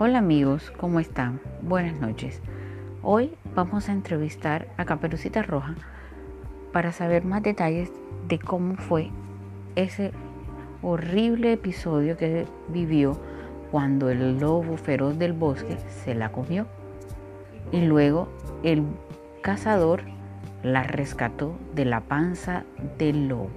Hola amigos, ¿cómo están? Buenas noches. Hoy vamos a entrevistar a Caperucita Roja para saber más detalles de cómo fue ese horrible episodio que vivió cuando el lobo feroz del bosque se la comió y luego el cazador la rescató de la panza del lobo.